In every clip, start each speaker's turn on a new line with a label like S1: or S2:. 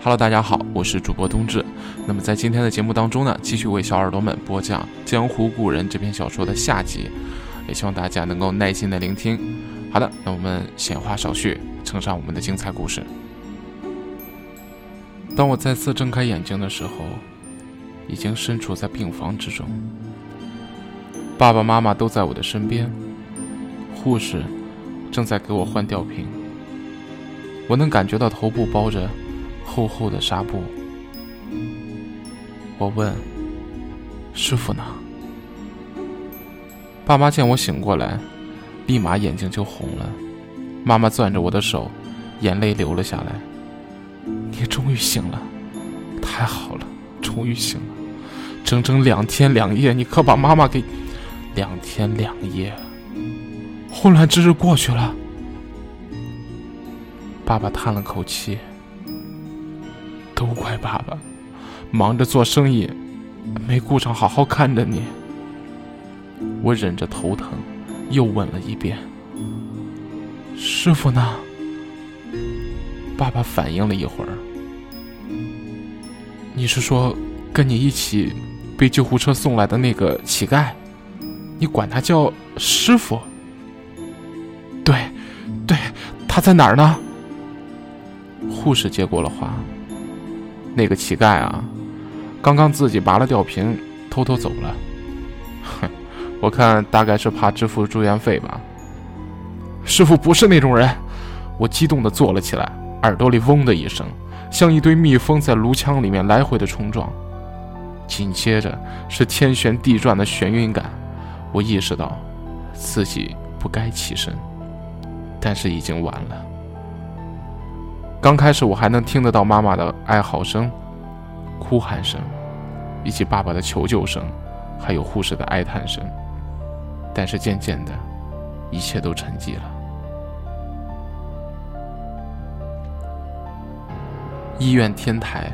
S1: Hello，大家好，我是主播冬至。那么在今天的节目当中呢，继续为小耳朵们播讲《江湖故人》这篇小说的下集，也希望大家能够耐心的聆听。好的，那我们闲话少叙，呈上我们的精彩故事。当我再次睁开眼睛的时候，已经身处在病房之中，爸爸妈妈都在我的身边，护士正在给我换吊瓶，我能感觉到头部包着。厚厚的纱布，我问：“师傅呢？”爸妈见我醒过来，立马眼睛就红了。妈妈攥着我的手，眼泪流了下来。“你终于醒了，太好了，终于醒了！整整两天两夜，你可把妈妈给……两天两夜，混乱之日过去了。”爸爸叹了口气。都怪爸爸，忙着做生意，没顾上好好看着你。我忍着头疼，又问了一遍：“师傅呢？”爸爸反应了一会儿：“你是说跟你一起被救护车送来的那个乞丐？你管他叫师傅？对，对，他在哪儿呢？”护士接过了话。那个乞丐啊，刚刚自己拔了吊瓶，偷偷走了。哼，我看大概是怕支付住院费吧。师傅不是那种人，我激动地坐了起来，耳朵里嗡的一声，像一堆蜜蜂在颅腔里面来回的冲撞。紧接着是天旋地转的眩晕感，我意识到自己不该起身，但是已经晚了。刚开始我还能听得到妈妈的哀嚎声、哭喊声，以及爸爸的求救声，还有护士的哀叹声。但是渐渐的，一切都沉寂了。医院天台，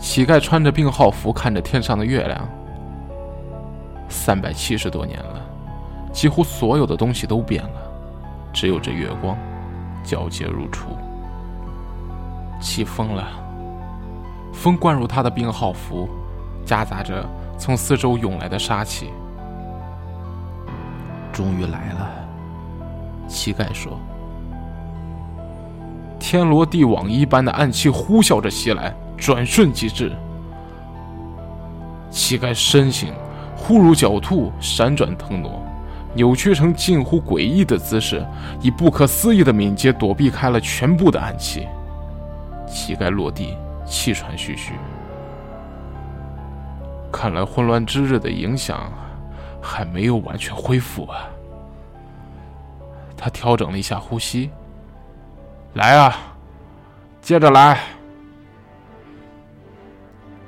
S1: 乞丐穿着病号服，看着天上的月亮。三百七十多年了，几乎所有的东西都变了，只有这月光。皎洁如初，起风了。风灌入他的病号服，夹杂着从四周涌来的杀气。终于来了，乞丐说：“天罗地网一般的暗器呼啸着袭来，转瞬即至。乞丐身形忽如狡兔，闪转腾挪。”扭曲成近乎诡异的姿势，以不可思议的敏捷躲避开了全部的暗器。膝盖落地，气喘吁吁。看来混乱之日的影响还没有完全恢复啊。他调整了一下呼吸，来啊，接着来。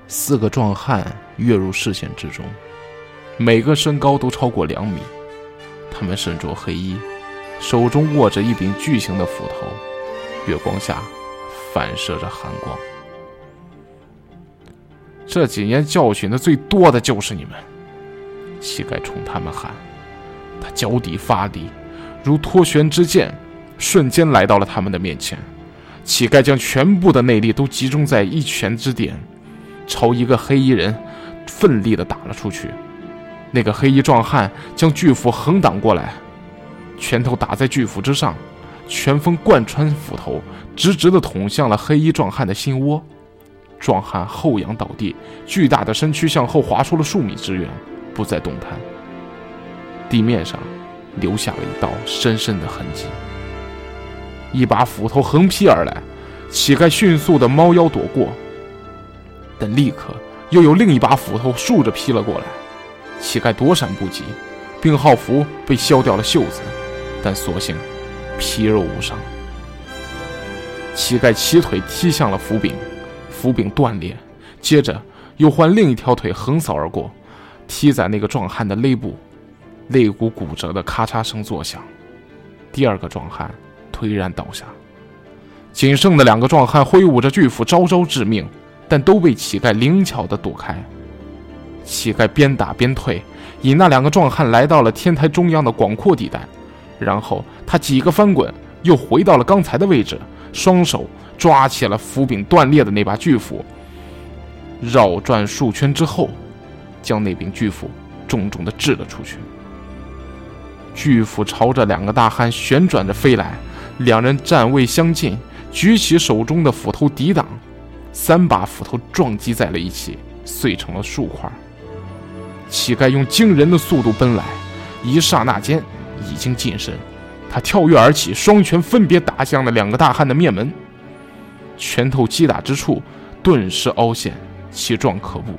S1: 四个壮汉跃入视线之中，每个身高都超过两米。他们身着黑衣，手中握着一柄巨型的斧头，月光下反射着寒光。这几年教训的最多的就是你们！乞丐冲他们喊，他脚底发力，如脱弦之箭，瞬间来到了他们的面前。乞丐将全部的内力都集中在一拳之点，朝一个黑衣人奋力的打了出去。那个黑衣壮汉将巨斧横挡过来，拳头打在巨斧之上，拳风贯穿斧头，直直的捅向了黑衣壮汉的心窝。壮汉后仰倒地，巨大的身躯向后滑出了数米之远，不再动弹。地面上留下了一道深深的痕迹。一把斧头横劈而来，乞丐迅速的猫腰躲过，但立刻又有另一把斧头竖着劈了过来。乞丐躲闪不及，病号服被削掉了袖子，但所幸皮肉无伤。乞丐起腿踢向了斧柄，斧柄断裂，接着又换另一条腿横扫而过，踢在那个壮汉的肋部，肋骨骨折的咔嚓声作响，第二个壮汉颓然倒下。仅剩的两个壮汉挥舞着巨斧，招招致命，但都被乞丐灵巧地躲开。乞丐边打边退，引那两个壮汉来到了天台中央的广阔地带，然后他几个翻滚，又回到了刚才的位置，双手抓起了斧柄断裂的那把巨斧，绕转数圈之后，将那柄巨斧重重的掷了出去。巨斧朝着两个大汉旋转着飞来，两人站位相近，举起手中的斧头抵挡，三把斧头撞击在了一起，碎成了数块。乞丐用惊人的速度奔来，一刹那间已经近身，他跳跃而起，双拳分别打向了两个大汉的面门，拳头击打之处顿时凹陷，其状可怖。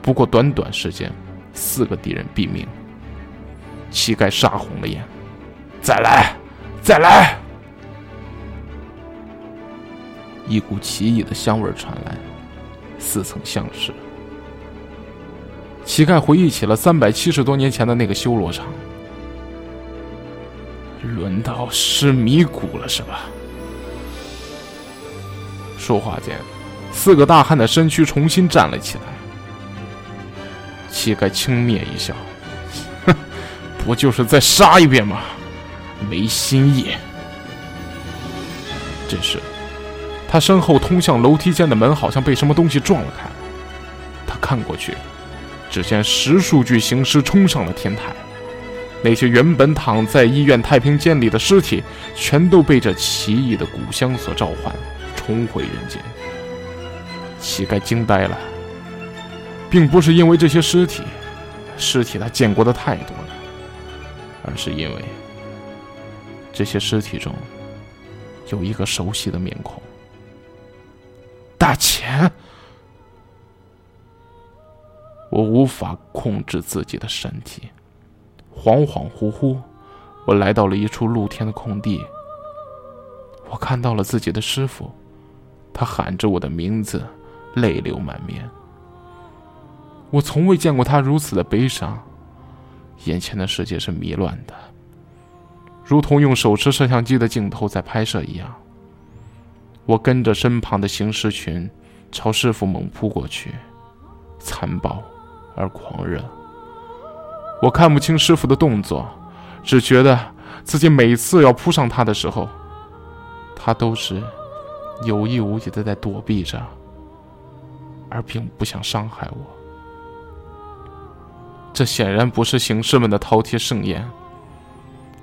S1: 不过短短时间，四个敌人毙命。乞丐杀红了眼，再来，再来！一股奇异的香味传来，似曾相识。乞丐回忆起了三百七十多年前的那个修罗场。轮到失迷谷了，是吧？说话间，四个大汉的身躯重新站了起来。乞丐轻蔑一笑。哼 不就是再杀一遍吗？没新意。这时，他身后通向楼梯间的门好像被什么东西撞了开。他看过去，只见十数具行尸冲上了天台。那些原本躺在医院太平间里的尸体，全都被这奇异的古香所召唤，重回人间。乞丐惊呆了，并不是因为这些尸体，尸体他见过的太多了。而是因为这些尸体中有一个熟悉的面孔，大钱。我无法控制自己的身体，恍恍惚惚，我来到了一处露天的空地。我看到了自己的师傅，他喊着我的名字，泪流满面。我从未见过他如此的悲伤。眼前的世界是迷乱的，如同用手持摄像机的镜头在拍摄一样。我跟着身旁的行尸群朝师傅猛扑过去，残暴而狂热。我看不清师傅的动作，只觉得自己每次要扑上他的时候，他都是有意无意的在躲避着，而并不想伤害我。这显然不是行尸们的饕餮盛宴。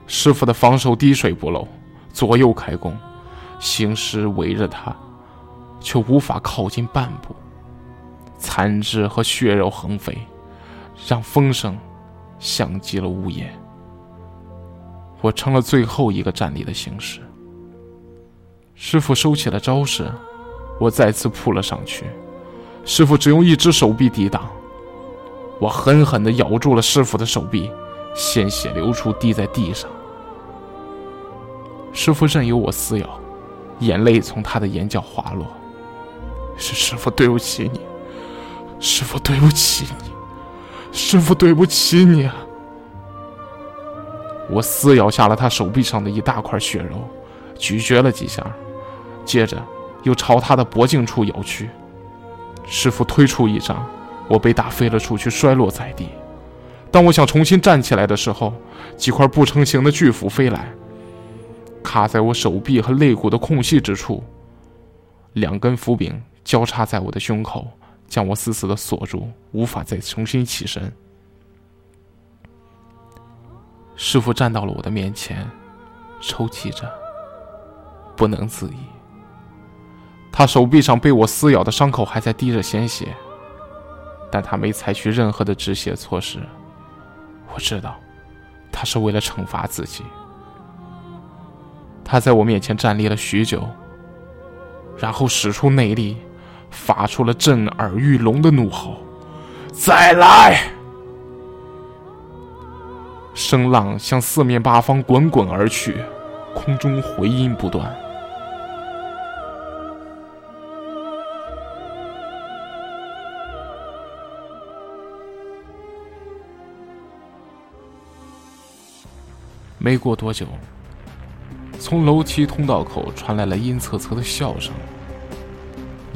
S1: 师傅的防守滴水不漏，左右开弓，行尸围着他，却无法靠近半步。残肢和血肉横飞，让风声像极了屋檐。我成了最后一个站立的行尸。师傅收起了招式，我再次扑了上去。师傅只用一只手臂抵挡。我狠狠地咬住了师傅的手臂，鲜血流出，滴在地上。师傅任由我撕咬，眼泪从他的眼角滑落。是师傅对不起你，师傅对不起你，师傅对不起你啊！我撕咬下了他手臂上的一大块血肉，咀嚼了几下，接着又朝他的脖颈处咬去。师傅推出一掌。我被打飞了出去，摔落在地。当我想重新站起来的时候，几块不成形的巨斧飞来，卡在我手臂和肋骨的空隙之处。两根斧柄交叉在我的胸口，将我死死的锁住，无法再重新起身。师傅站到了我的面前，抽泣着，不能自已。他手臂上被我撕咬的伤口还在滴着鲜血。但他没采取任何的止血措施。我知道，他是为了惩罚自己。他在我面前站立了许久，然后使出内力，发出了震耳欲聋的怒吼：“再来！”声浪向四面八方滚滚而去，空中回音不断。没过多久，从楼梯通道口传来了阴恻恻的笑声。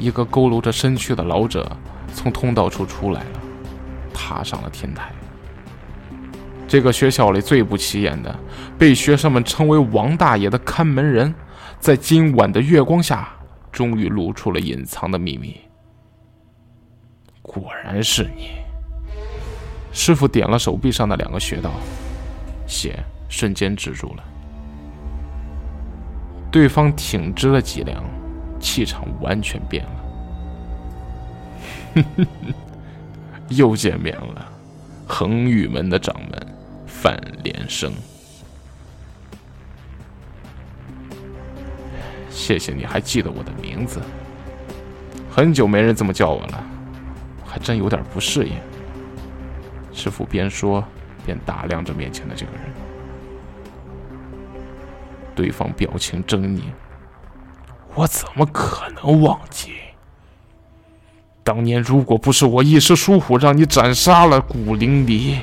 S1: 一个佝偻着身躯的老者从通道处出来了，踏上了天台。这个学校里最不起眼的，被学生们称为“王大爷”的看门人，在今晚的月光下，终于露出了隐藏的秘密。果然是你，师傅点了手臂上的两个穴道，血瞬间止住了。对方挺直了脊梁，气场完全变了。又见面了，恒宇门的掌门范连生。谢谢你还记得我的名字，很久没人这么叫我了，还真有点不适应。师傅边说边打量着面前的这个人。对方表情狰狞，我怎么可能忘记？当年如果不是我一时疏忽，让你斩杀了古灵离，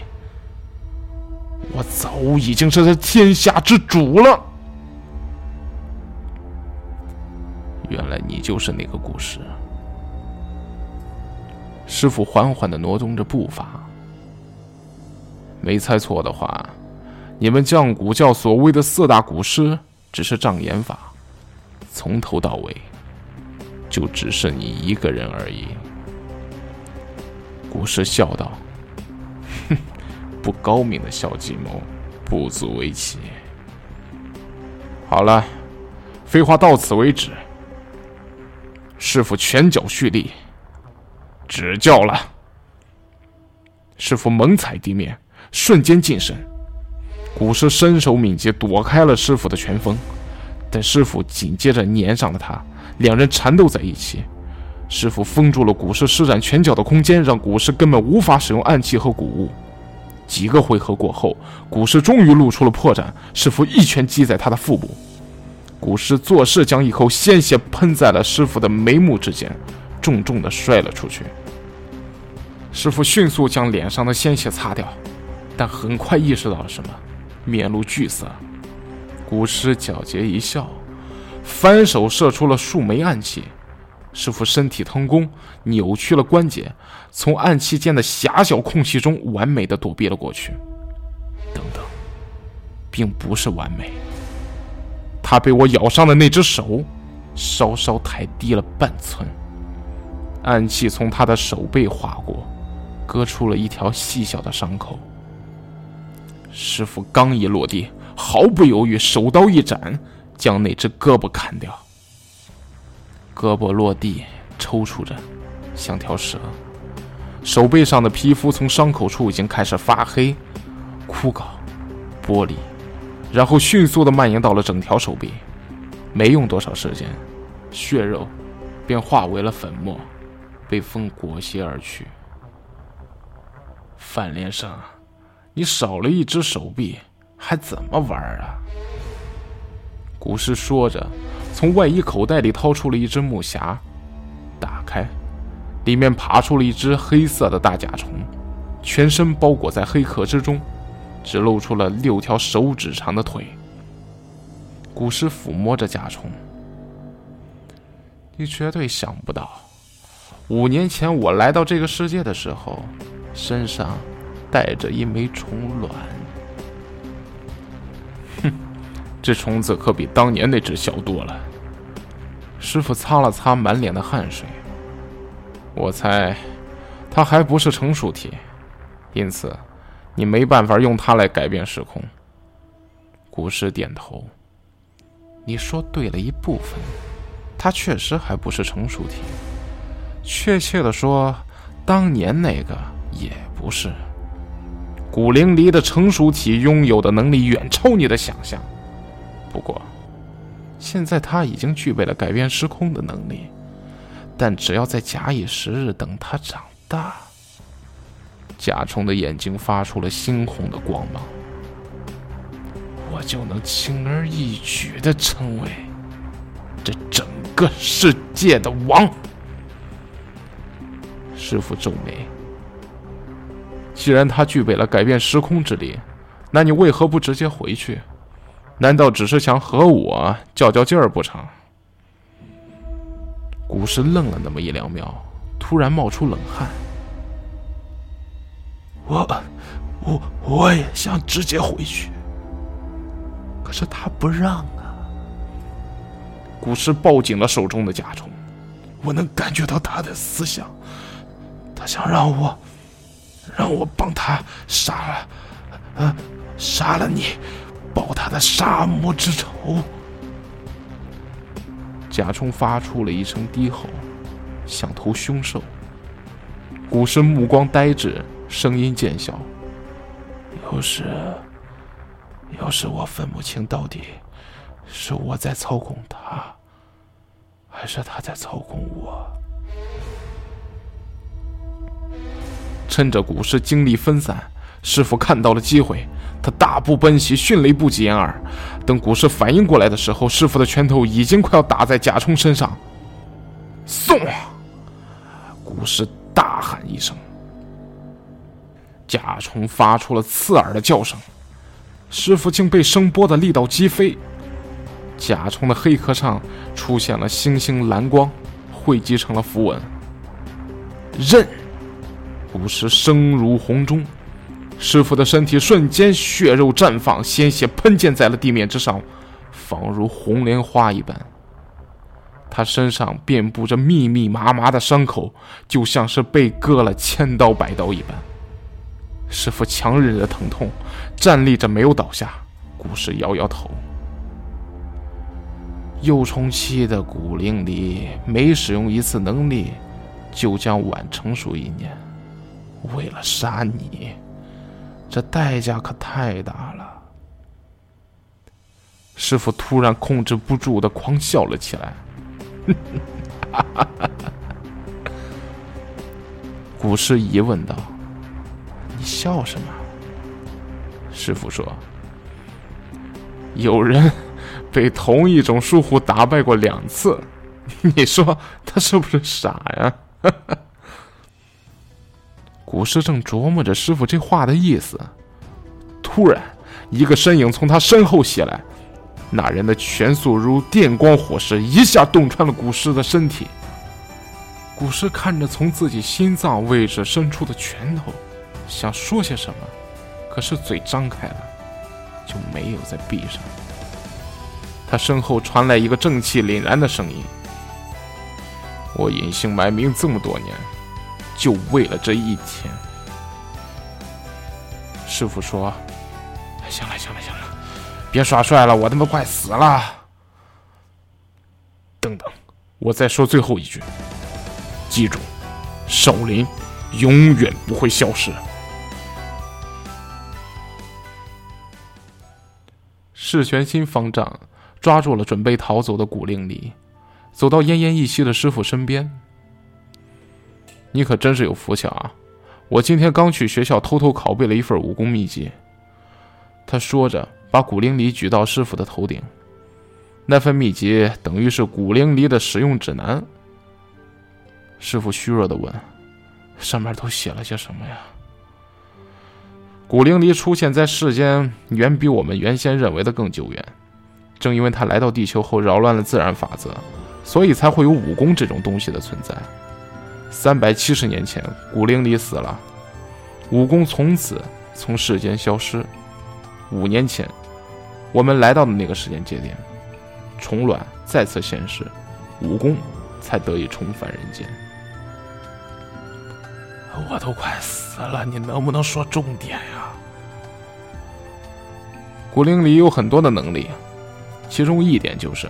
S1: 我早已经是这天下之主了。原来你就是那个故事。师傅缓缓的挪动着步伐，没猜错的话。你们降古教所谓的四大古师，只是障眼法，从头到尾，就只是你一个人而已。古师笑道：“哼，不高明的小计谋，不足为奇。好了，废话到此为止。师傅拳脚蓄力，指教了。”师傅猛踩地面，瞬间近身。古师身手敏捷，躲开了师傅的拳风，但师傅紧接着粘上了他，两人缠斗在一起。师傅封住了古尸施展拳脚的空间，让古尸根本无法使用暗器和古物。几个回合过后，古尸终于露出了破绽，师傅一拳击在他的腹部，古尸做事将一口鲜血喷在了师傅的眉目之间，重重的摔了出去。师傅迅速将脸上的鲜血擦掉，但很快意识到了什么。面露惧色，古师皎洁一笑，反手射出了数枚暗器。师傅身体腾空，扭曲了关节，从暗器间的狭小空隙中完美的躲避了过去。等等，并不是完美，他被我咬伤的那只手，稍稍抬低了半寸，暗器从他的手背划过，割出了一条细小的伤口。师傅刚一落地，毫不犹豫，手刀一斩，将那只胳膊砍掉。胳膊落地，抽搐着，像条蛇。手背上的皮肤从伤口处已经开始发黑、枯槁、剥离，然后迅速的蔓延到了整条手臂。没用多少时间，血肉便化为了粉末，被风裹挟而去。范连生。你少了一只手臂，还怎么玩啊？古诗说着，从外衣口袋里掏出了一只木匣，打开，里面爬出了一只黑色的大甲虫，全身包裹在黑壳之中，只露出了六条手指长的腿。古诗抚摸着甲虫，你绝对想不到，五年前我来到这个世界的时候，身上。带着一枚虫卵，这虫子可比当年那只小多了。师傅擦了擦满脸的汗水，我猜，它还不是成熟体，因此，你没办法用它来改变时空。古尸点头，你说对了一部分，它确实还不是成熟体，确切的说，当年那个也不是。古灵离的成熟体拥有的能力远超你的想象，不过，现在他已经具备了改变时空的能力。但只要再假以时日，等他长大，甲虫的眼睛发出了猩红的光芒，我就能轻而易举的成为这整个世界的王。师傅皱眉。既然他具备了改变时空之力，那你为何不直接回去？难道只是想和我较较劲儿不成？古诗愣了那么一两秒，突然冒出冷汗。我，我我也想直接回去，可是他不让啊。古诗抱紧了手中的甲虫，我能感觉到他的思想，他想让我，让我帮他杀了，呃，杀了你，报他的杀母之仇。贾充发出了一声低吼，想投凶兽。古诗目光呆滞，声音渐小。有时，有时我分不清到底是我在操控他，还是他在操控我。趁着古诗精力分散，师傅看到了机会，他大步奔袭，迅雷不及掩耳。等古诗反应过来的时候，师傅的拳头已经快要打在甲虫身上。送！古诗大喊一声。甲虫发出了刺耳的叫声，师傅竟被声波的力道击飞。甲虫的黑壳上出现了星星蓝光，汇集成了符文。刃，古时声如洪钟，师傅的身体瞬间血肉绽放，鲜血喷溅在了地面之上，仿如红莲花一般。他身上遍布着密密麻麻的伤口，就像是被割了千刀百刀一般。师傅强忍着疼痛，站立着没有倒下。古诗摇摇头。幼虫期的古灵里，每使用一次能力，就将晚成熟一年。为了杀你，这代价可太大了。师傅突然控制不住的狂笑了起来。古诗疑问道。你笑什么？师傅说：“有人被同一种疏忽打败过两次，你说他是不是傻呀？” 古诗正琢磨着师傅这话的意思，突然，一个身影从他身后袭来，那人的拳速如电光火石，一下洞穿了古诗的身体。古诗看着从自己心脏位置伸出的拳头。想说些什么，可是嘴张开了，就没有再闭上。他身后传来一个正气凛然的声音：“我隐姓埋名这么多年，就为了这一天。”师傅说：“行了，行了，行了，别耍帅了，我他妈快死了。”等等，我再说最后一句，记住，少林永远不会消失。释玄心方丈抓住了准备逃走的古灵离，走到奄奄一息的师傅身边。你可真是有福气啊！我今天刚去学校偷偷拷贝了一份武功秘籍。他说着，把古灵离举到师傅的头顶。那份秘籍等于是古灵离的使用指南。师傅虚弱的问：“上面都写了些什么呀？”古灵离出现在世间，远比我们原先认为的更久远。正因为他来到地球后扰乱了自然法则，所以才会有武功这种东西的存在。三百七十年前，古灵离死了，武功从此从世间消失。五年前，我们来到的那个时间节点，虫卵再次现世，武功才得以重返人间。我都快死了，你能不能说重点呀？古灵里有很多的能力，其中一点就是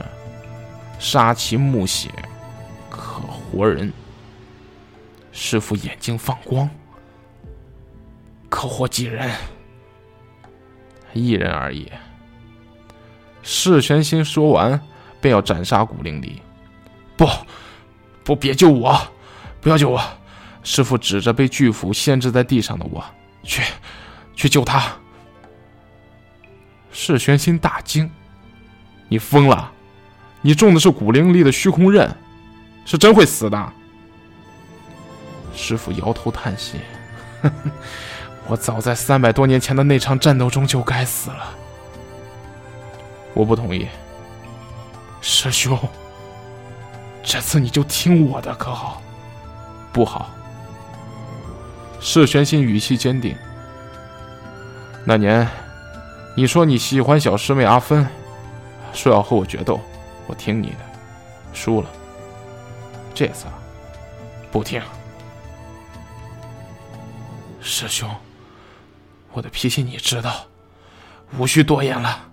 S1: 杀其木血，可活人。师傅眼睛放光，可活几人？一人而已。释玄心说完，便要斩杀古灵里。不，不，别救我！不要救我！师傅指着被巨斧限制在地上的我，去，去救他。释玄心大惊：“你疯了？你中的是古灵力的虚空刃，是真会死的。”师傅摇头叹息：“我早在三百多年前的那场战斗中就该死了。”我不同意，师兄，这次你就听我的，可好？不好。释玄心语气坚定。那年，你说你喜欢小师妹阿芬，说要和我决斗，我听你的。输了。这次不听。师兄，我的脾气你知道，无需多言了。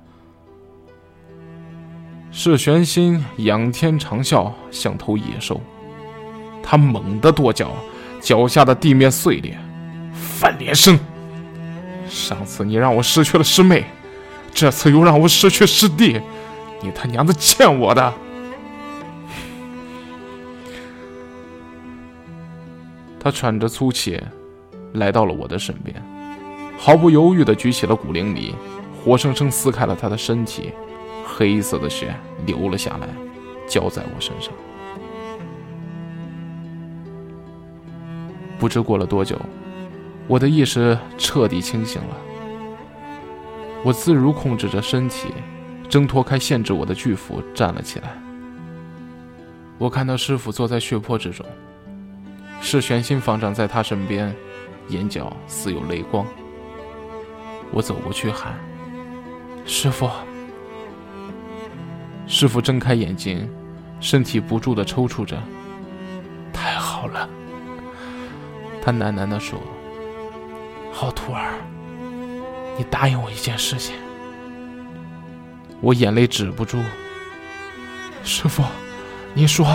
S1: 释玄心仰天长啸，像头野兽，他猛地跺脚，脚下的地面碎裂。范连生，上次你让我失去了师妹，这次又让我失去师弟，你他娘的欠我的！他喘着粗气，来到了我的身边，毫不犹豫地举起了古灵里，活生生撕开了他的身体。黑色的血流了下来，浇在我身上。不知过了多久，我的意识彻底清醒了。我自如控制着身体，挣脱开限制我的巨斧，站了起来。我看到师傅坐在血泊之中，是玄心方丈在他身边，眼角似有泪光。我走过去喊：“师傅。”师傅睁开眼睛，身体不住的抽搐着。太好了，他喃喃的说：“好徒儿，你答应我一件事情。”我眼泪止不住。师傅，您说，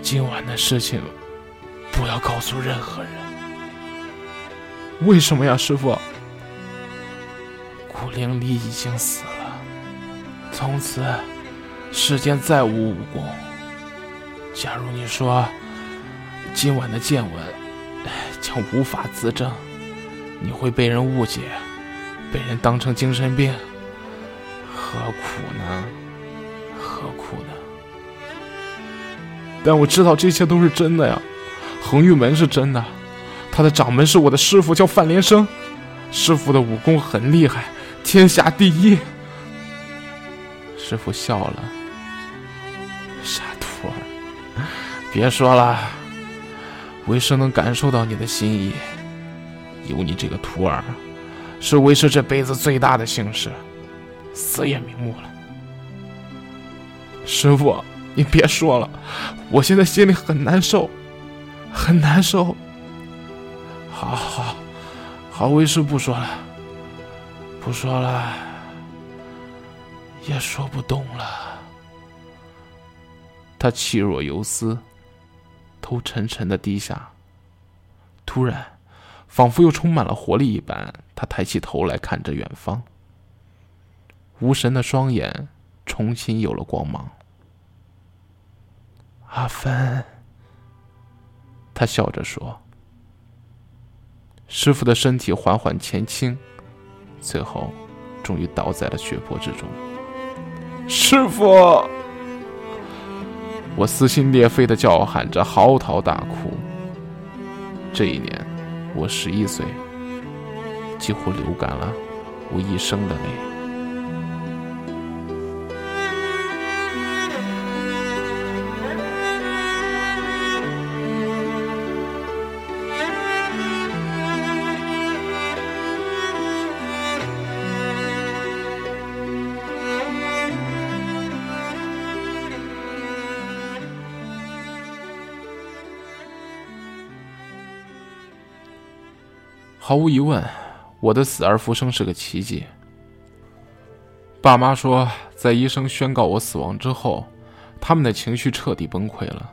S1: 今晚的事情不要告诉任何人。为什么呀，师傅？古灵里已经死了。从此，世间再无武功。假如你说今晚的见闻将无法自证，你会被人误解，被人当成精神病，何苦呢？何苦呢？但我知道这些都是真的呀，恒玉门是真的，他的掌门是我的师傅，叫范连生，师傅的武功很厉害，天下第一。师傅笑了，傻徒儿，别说了，为师能感受到你的心意。有你这个徒儿，是为师这辈子最大的幸事，死也瞑目了。师傅，你别说了，我现在心里很难受，很难受。好好好，为师不说了，不说了。也说不动了。他气若游丝，头沉沉的低下。突然，仿佛又充满了活力一般，他抬起头来看着远方。无神的双眼重新有了光芒。阿芬，他笑着说：“师傅的身体缓缓前倾，最后终于倒在了血泊之中。”师傅，我撕心裂肺的叫喊着，嚎啕大哭。这一年，我十一岁，几乎流干了我一生的泪。毫无疑问，我的死而复生是个奇迹。爸妈说，在医生宣告我死亡之后，他们的情绪彻底崩溃了，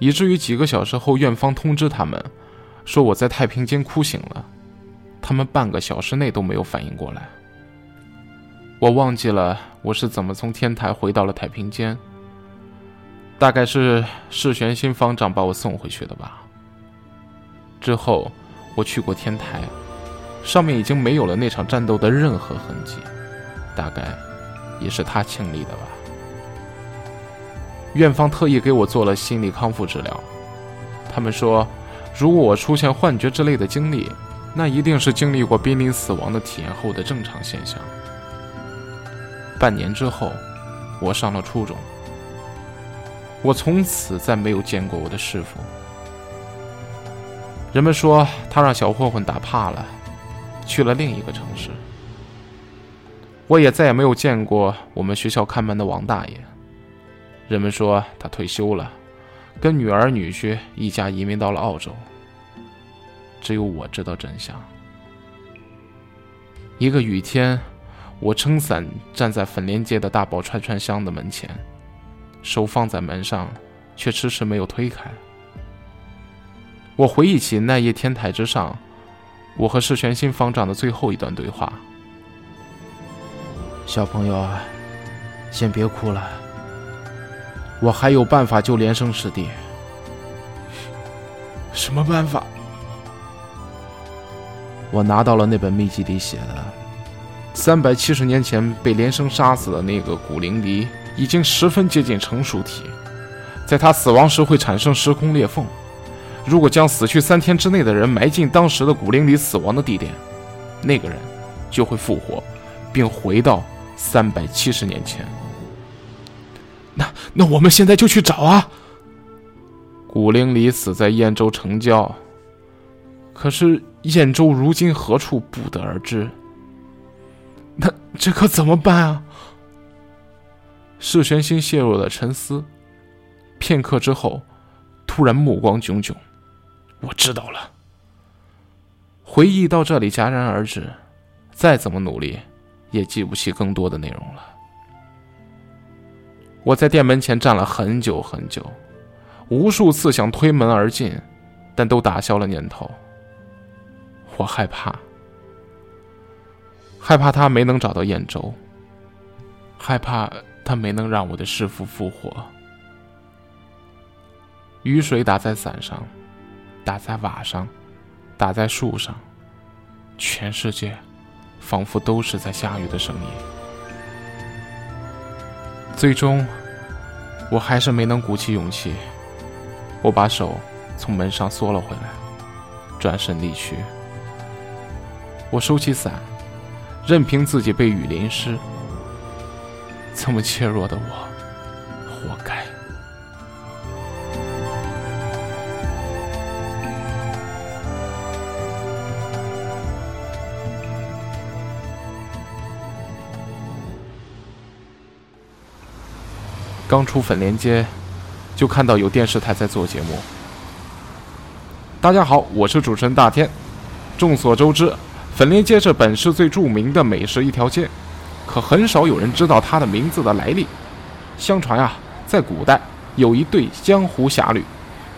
S1: 以至于几个小时后，院方通知他们，说我在太平间哭醒了。他们半个小时内都没有反应过来。我忘记了我是怎么从天台回到了太平间，大概是世玄心方丈把我送回去的吧。之后。我去过天台，上面已经没有了那场战斗的任何痕迹，大概也是他清理的吧。院方特意给我做了心理康复治疗，他们说，如果我出现幻觉之类的经历，那一定是经历过濒临死亡的体验后的正常现象。半年之后，我上了初中，我从此再没有见过我的师傅。人们说他让小混混打怕了，去了另一个城市。我也再也没有见过我们学校看门的王大爷，人们说他退休了，跟女儿女婿一家移民到了澳洲。只有我知道真相。一个雨天，我撑伞站在粉莲街的大宝串串香的门前，手放在门上，却迟迟没有推开。我回忆起那夜天台之上，我和释玄心方丈的最后一段对话：“小朋友啊，先别哭了，我还有办法救连生师弟。什么办法？”我拿到了那本秘籍里写的，三百七十年前被连生杀死的那个古灵离，已经十分接近成熟体，在他死亡时会产生时空裂缝。如果将死去三天之内的人埋进当时的古灵离死亡的地点，那个人就会复活，并回到三百七十年前。那那我们现在就去找啊！古灵离死在燕州城郊。可是燕州如今何处，不得而知。那这可怎么办啊？释玄心陷入了沉思，片刻之后，突然目光炯炯。我知道了。回忆到这里戛然而止，再怎么努力，也记不起更多的内容了。我在店门前站了很久很久，无数次想推门而进，但都打消了念头。我害怕，害怕他没能找到燕州，害怕他没能让我的师傅复活。雨水打在伞上，打在瓦上，打在树上，全世界仿佛都是在下雨的声音。最终，我还是没能鼓起勇气，我把手从门上缩了回来，转身离去。我收起伞，任凭自己被雨淋湿。这么怯弱的我，活该。刚出粉莲街，就看到有电视台在做节目。大家好，我是主持人大天。众所周知。粉莲街是本市最著名的美食一条街，可很少有人知道它的名字的来历。相传啊，在古代有一对江湖侠侣，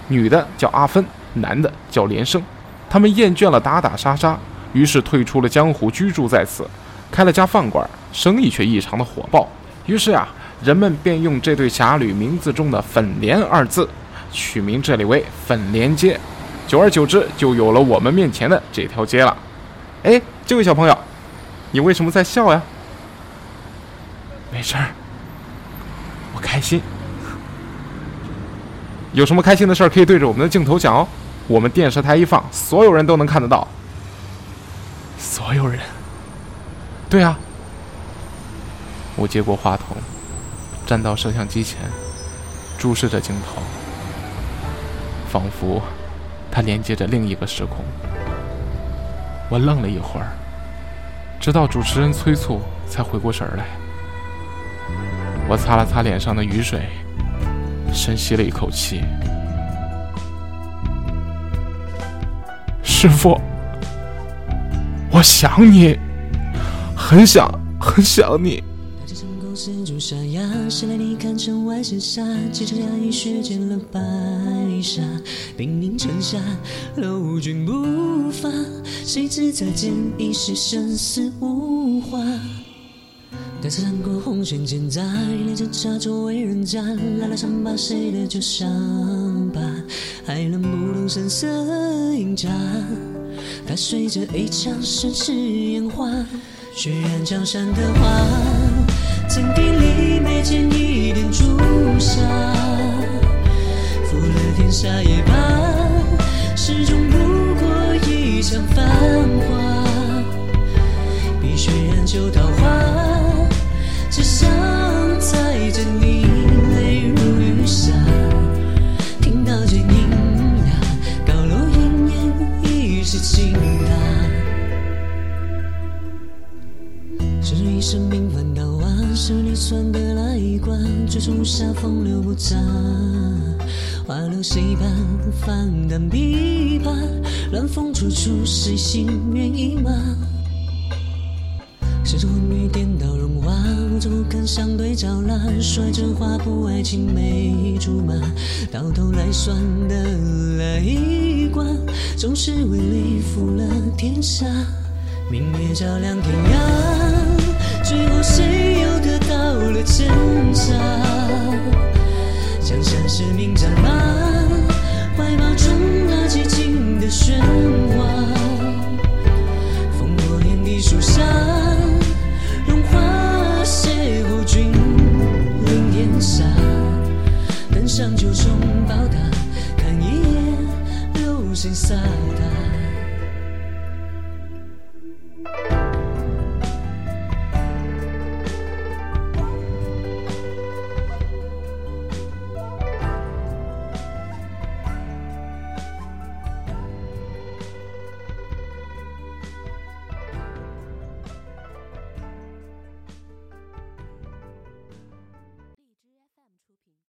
S1: 女的叫阿芬，男的叫连生。他们厌倦了打打杀杀，于是退出了江湖，居住在此，开了家饭馆，生意却异常的火爆。于是啊，人们便用这对侠侣名字中的“粉莲”二字，取名这里为粉莲街。久而久之，就有了我们面前的这条街了。哎，这位小朋友，你为什么在笑呀？没事儿，我开心。有什么开心的事儿可以对着我们的镜头讲哦，我们电视台一放，所有人都能看得到。所有人，对啊。我接过话筒，站到摄像机前，注视着镜头，仿佛它连接着另一个时空。我愣了一会儿，直到主持人催促，才回过神来。我擦了擦脸上的雨水，深吸了一口气。师傅，我想你，很想，很想你。四柱沙哑，谁来你看城外厮杀？几场压抑血溅了白纱，兵临城下，楼军不发。谁知再见已是生死无话。待此战过红尘千载，连着茶周围人家，拉拉伤疤谁的旧伤疤？还能不能声色饮茶？踏碎这一场盛世烟花，血染江山的花。曾给里眉间一点朱砂，负了天下也罢，始终不过一场繁华。碧血染旧桃花，只想再见你泪如雨下。听到剑音呀，高楼烟烟已是倾塌。
S2: 是你算得来一关，最终无暇风流不杂。花落谁伴？翻淡琵琶，乱风处处，谁心猿意马？世中昏雨颠倒荣华，无着不肯相对照览。说真话不爱青梅竹马，到头来算得来一关，终是为利负了天下。明月照亮天涯。谁又得到了真相？江山是名战马，怀抱中那寂静的喧哗。烽火连地，树下荣华，邂逅君临天下，登上九重宝塔，看一眼流星飒沓。